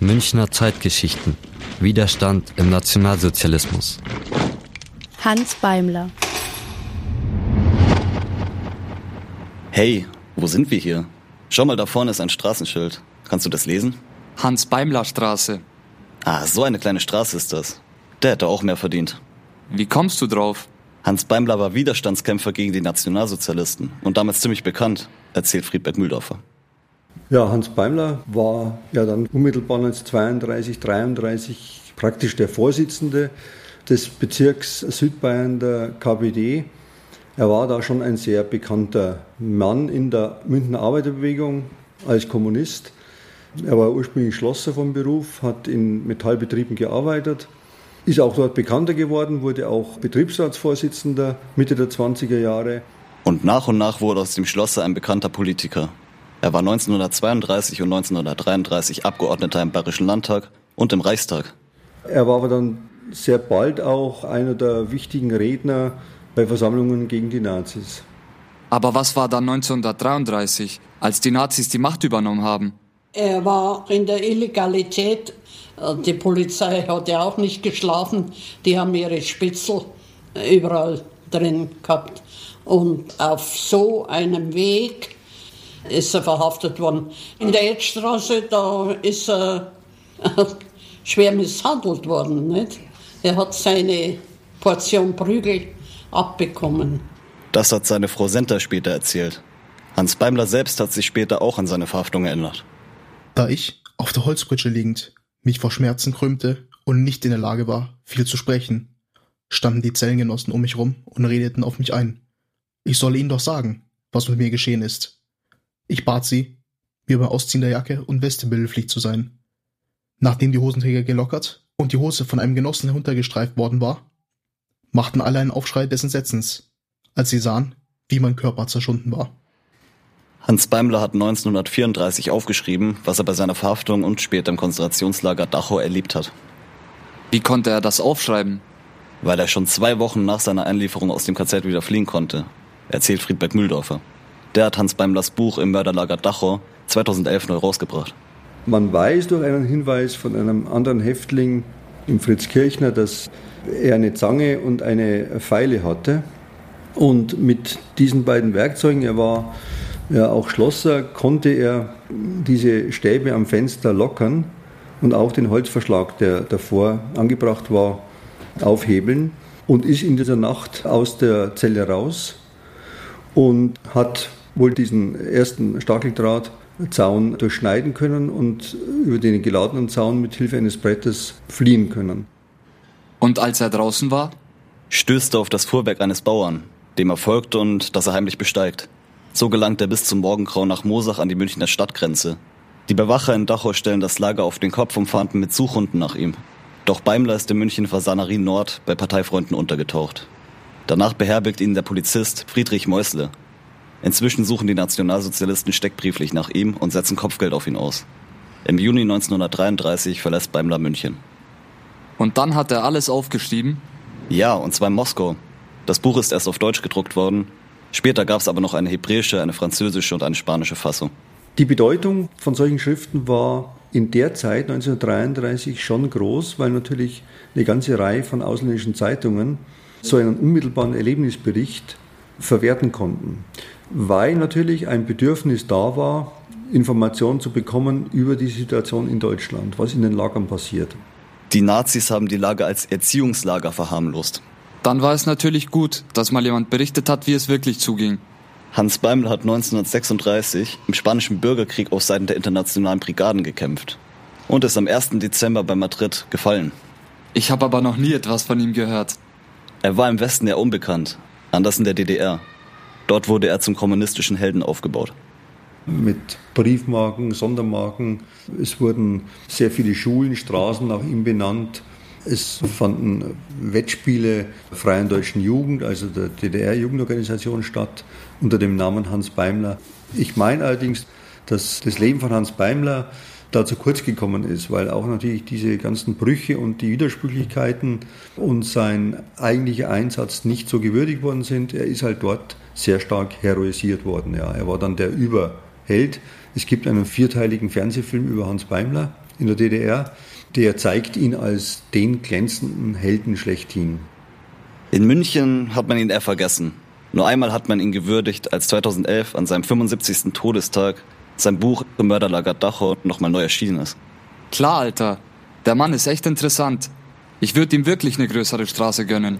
Münchner Zeitgeschichten. Widerstand im Nationalsozialismus. Hans Beimler. Hey, wo sind wir hier? Schau mal, da vorne ist ein Straßenschild. Kannst du das lesen? Hans-Beimler-Straße. Ah, so eine kleine Straße ist das. Der hätte auch mehr verdient. Wie kommst du drauf? Hans Beimler war Widerstandskämpfer gegen die Nationalsozialisten und damals ziemlich bekannt, erzählt Friedberg Mühldorfer. Ja, Hans Beimler war ja dann unmittelbar 1932, 33 praktisch der Vorsitzende des Bezirks Südbayern der KPD. Er war da schon ein sehr bekannter Mann in der Münchner Arbeiterbewegung als Kommunist. Er war ursprünglich Schlosser vom Beruf, hat in Metallbetrieben gearbeitet, ist auch dort bekannter geworden, wurde auch Betriebsratsvorsitzender Mitte der 20er Jahre. Und nach und nach wurde aus dem Schlosser ein bekannter Politiker. Er war 1932 und 1933 Abgeordneter im Bayerischen Landtag und im Reichstag. Er war aber dann sehr bald auch einer der wichtigen Redner bei Versammlungen gegen die Nazis. Aber was war dann 1933, als die Nazis die Macht übernommen haben? Er war in der Illegalität. Die Polizei hat ja auch nicht geschlafen. Die haben ihre Spitzel überall drin gehabt. Und auf so einem Weg ist er verhaftet worden. In der Edstraße, da ist er schwer misshandelt worden. Nicht? Er hat seine Portion Prügel abbekommen. Das hat seine Frau Senter später erzählt. Hans Beimler selbst hat sich später auch an seine Verhaftung erinnert. Da ich, auf der Holzpritsche liegend, mich vor Schmerzen krümmte und nicht in der Lage war, viel zu sprechen, standen die Zellengenossen um mich rum und redeten auf mich ein. Ich solle ihnen doch sagen, was mit mir geschehen ist. Ich bat sie, mir beim Ausziehen der Jacke und Weste behilflich zu sein. Nachdem die Hosenträger gelockert und die Hose von einem Genossen heruntergestreift worden war, machten alle einen Aufschrei des Entsetzens, als sie sahen, wie mein Körper zerschunden war. Hans Beimler hat 1934 aufgeschrieben, was er bei seiner Verhaftung und später im Konzentrationslager Dachau erlebt hat. Wie konnte er das aufschreiben? Weil er schon zwei Wochen nach seiner Einlieferung aus dem KZ wieder fliehen konnte, erzählt Friedberg Mühldorfer. Der hat Hans Beimlers Buch im Mörderlager Dachau 2011 neu rausgebracht. Man weiß durch einen Hinweis von einem anderen Häftling, im Fritz Kirchner, dass er eine Zange und eine Feile hatte. Und mit diesen beiden Werkzeugen, er war ja auch Schlosser, konnte er diese Stäbe am Fenster lockern und auch den Holzverschlag, der davor angebracht war, aufhebeln und ist in dieser Nacht aus der Zelle raus und hat wohl diesen ersten Stacheldrahtzaun durchschneiden können und über den geladenen Zaun mit Hilfe eines Brettes fliehen können. Und als er draußen war? Stößt er auf das Fuhrwerk eines Bauern, dem er folgt und das er heimlich besteigt. So gelangt er bis zum Morgengrau nach Mosach an die Münchner Stadtgrenze. Die Bewacher in Dachau stellen das Lager auf den Kopf und fahnden mit Suchhunden nach ihm. Doch Beimler ist in München Fasanerie Nord bei Parteifreunden untergetaucht. Danach beherbergt ihn der Polizist Friedrich Meusle. Inzwischen suchen die Nationalsozialisten steckbrieflich nach ihm und setzen Kopfgeld auf ihn aus. Im Juni 1933 verlässt Beimler München. Und dann hat er alles aufgeschrieben? Ja, und zwar in Moskau. Das Buch ist erst auf Deutsch gedruckt worden. Später gab es aber noch eine hebräische, eine französische und eine spanische Fassung. Die Bedeutung von solchen Schriften war in der Zeit 1933 schon groß, weil natürlich eine ganze Reihe von ausländischen Zeitungen so einen unmittelbaren Erlebnisbericht verwerten konnten, weil natürlich ein Bedürfnis da war, Informationen zu bekommen über die Situation in Deutschland, was in den Lagern passiert. Die Nazis haben die Lager als Erziehungslager verharmlost. Dann war es natürlich gut, dass mal jemand berichtet hat, wie es wirklich zuging. Hans Beimler hat 1936 im Spanischen Bürgerkrieg auf Seiten der internationalen Brigaden gekämpft und ist am 1. Dezember bei Madrid gefallen. Ich habe aber noch nie etwas von ihm gehört. Er war im Westen eher unbekannt, anders in der DDR. Dort wurde er zum kommunistischen Helden aufgebaut. Mit Briefmarken, Sondermarken. Es wurden sehr viele Schulen, Straßen nach ihm benannt. Es fanden Wettspiele der Freien Deutschen Jugend, also der DDR-Jugendorganisation statt, unter dem Namen Hans Beimler. Ich meine allerdings, dass das Leben von Hans Beimler da zu kurz gekommen ist, weil auch natürlich diese ganzen Brüche und die Widersprüchlichkeiten und sein eigentlicher Einsatz nicht so gewürdigt worden sind. Er ist halt dort sehr stark heroisiert worden. Ja. Er war dann der Überheld. Es gibt einen vierteiligen Fernsehfilm über Hans Beimler in der DDR, der zeigt ihn als den glänzenden Helden schlechthin. In München hat man ihn eher vergessen. Nur einmal hat man ihn gewürdigt, als 2011 an seinem 75. Todestag sein Buch im Mörderlager Dachau nochmal neu erschienen ist. Klar, Alter. Der Mann ist echt interessant. Ich würde ihm wirklich eine größere Straße gönnen.